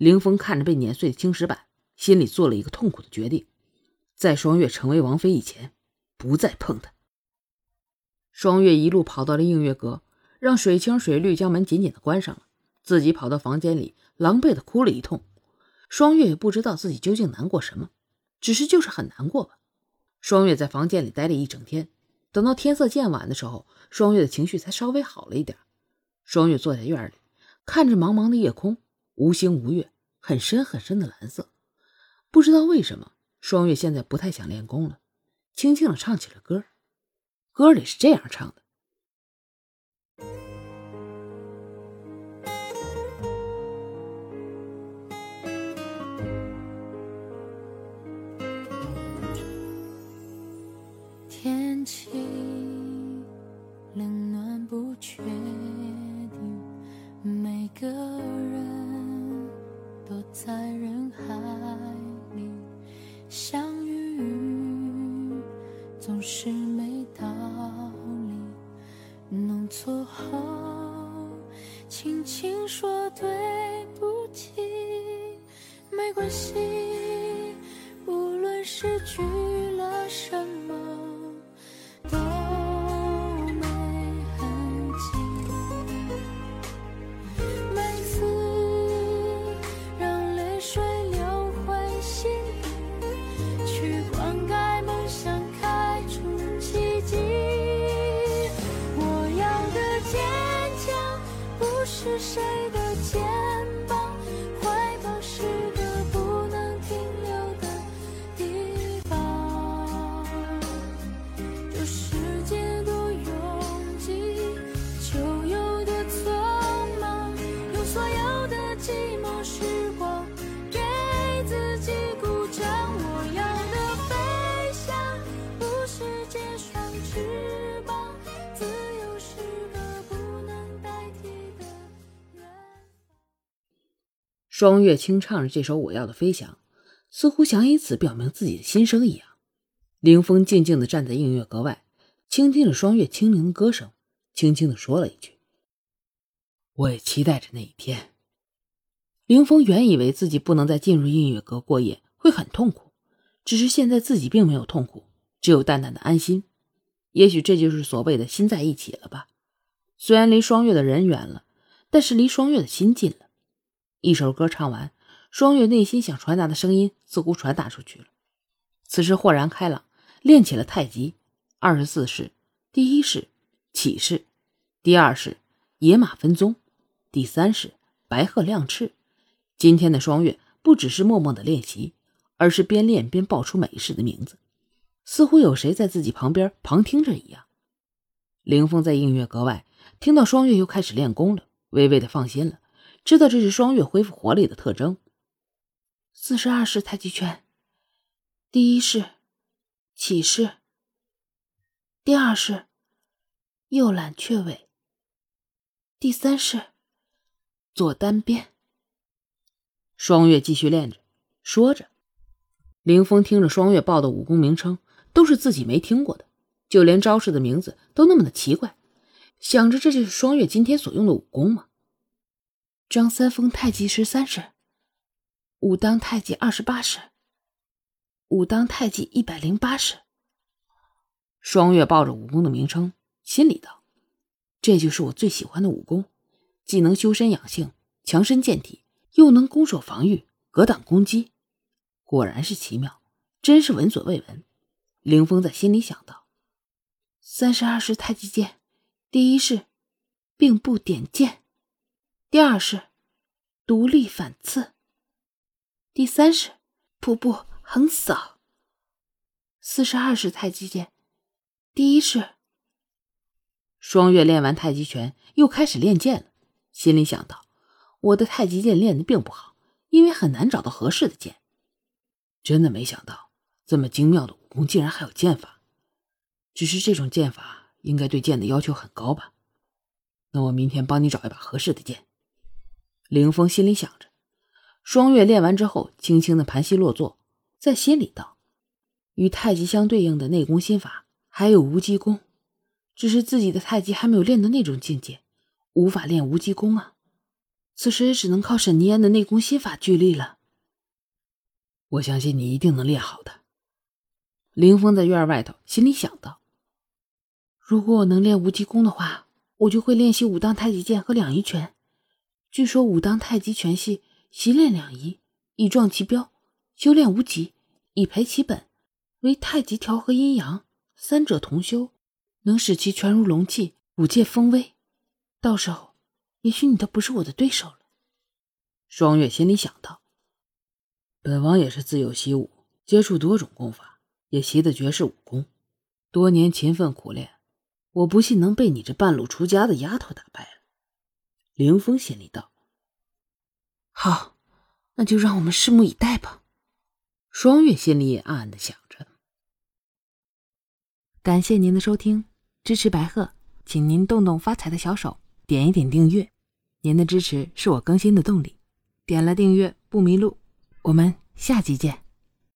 凌风看着被碾碎的青石板，心里做了一个痛苦的决定：在双月成为王妃以前，不再碰她。双月一路跑到了映月阁，让水清水绿将门紧紧的关上了，自己跑到房间里，狼狈的哭了一通。双月也不知道自己究竟难过什么，只是就是很难过吧。双月在房间里待了一整天，等到天色渐晚的时候，双月的情绪才稍微好了一点。双月坐在院里，看着茫茫的夜空，无星无月，很深很深的蓝色。不知道为什么，双月现在不太想练功了，轻轻的唱起了歌。歌里是这样唱的。在人海里相遇，总是没道理。弄错后，轻轻说对不起，没关系，无论失去了什么。是谁的肩膀，双月轻唱着这首《我要的飞翔》，似乎想以此表明自己的心声一样。凌风静静地站在映月阁外，倾听着双月清灵的歌声，轻轻地说了一句：“我也期待着那一天。”凌风原以为自己不能再进入映月阁过夜会很痛苦，只是现在自己并没有痛苦，只有淡淡的安心。也许这就是所谓的心在一起了吧。虽然离双月的人远了，但是离双月的心近了。一首歌唱完，双月内心想传达的声音似乎传达出去了。此时豁然开朗，练起了太极。二十四式，第一式起式，第二式野马分鬃，第三式白鹤亮翅。今天的双月不只是默默的练习，而是边练边报出每一式的名字，似乎有谁在自己旁边旁听着一样。凌风在映月阁外听到双月又开始练功了，微微的放心了。知道这是双月恢复活力的特征。四十二式太极拳，第一式起势，第二式右揽雀尾，第三式左单边。双月继续练着，说着。凌风听着双月报的武功名称，都是自己没听过的，就连招式的名字都那么的奇怪，想着这就是双月今天所用的武功吗？张三丰太极十三式，武当太极二十八式，武当太极一百零八式。双月抱着武功的名称，心里道：“这就是我最喜欢的武功，既能修身养性、强身健体，又能攻守防御、格挡攻击。果然是奇妙，真是闻所未闻。”凌峰在心里想到：“三十二式太极剑，第一式并步点剑。”第二式，独立反刺；第三式，瀑布横扫。四十二式太极剑，第一式。双月练完太极拳，又开始练剑了，心里想到：我的太极剑练的并不好，因为很难找到合适的剑。真的没想到，这么精妙的武功竟然还有剑法。只是这种剑法应该对剑的要求很高吧？那我明天帮你找一把合适的剑。凌风心里想着，双月练完之后，轻轻的盘膝落座，在心里道：“与太极相对应的内功心法还有无极功，只是自己的太极还没有练到那种境界，无法练无极功啊。”此时也只能靠沈尼安的内功心法聚力了。我相信你一定能练好的。凌风在院外头心里想到：如果我能练无极功的话，我就会练习武当太极剑和两仪拳。据说武当太极拳系习练两仪，以壮其标；修炼无极，以培其本。为太极调和阴阳，三者同修，能使其拳如龙气，五界风威。到时候，也许你都不是我的对手了。双月心里想到：本王也是自幼习武，接触多种功法，也习得绝世武功。多年勤奋苦练，我不信能被你这半路出家的丫头打败了。凌风心里道：“好，那就让我们拭目以待吧。”双月心里也暗暗的想着。感谢您的收听，支持白鹤，请您动动发财的小手，点一点订阅。您的支持是我更新的动力，点了订阅不迷路。我们下集见。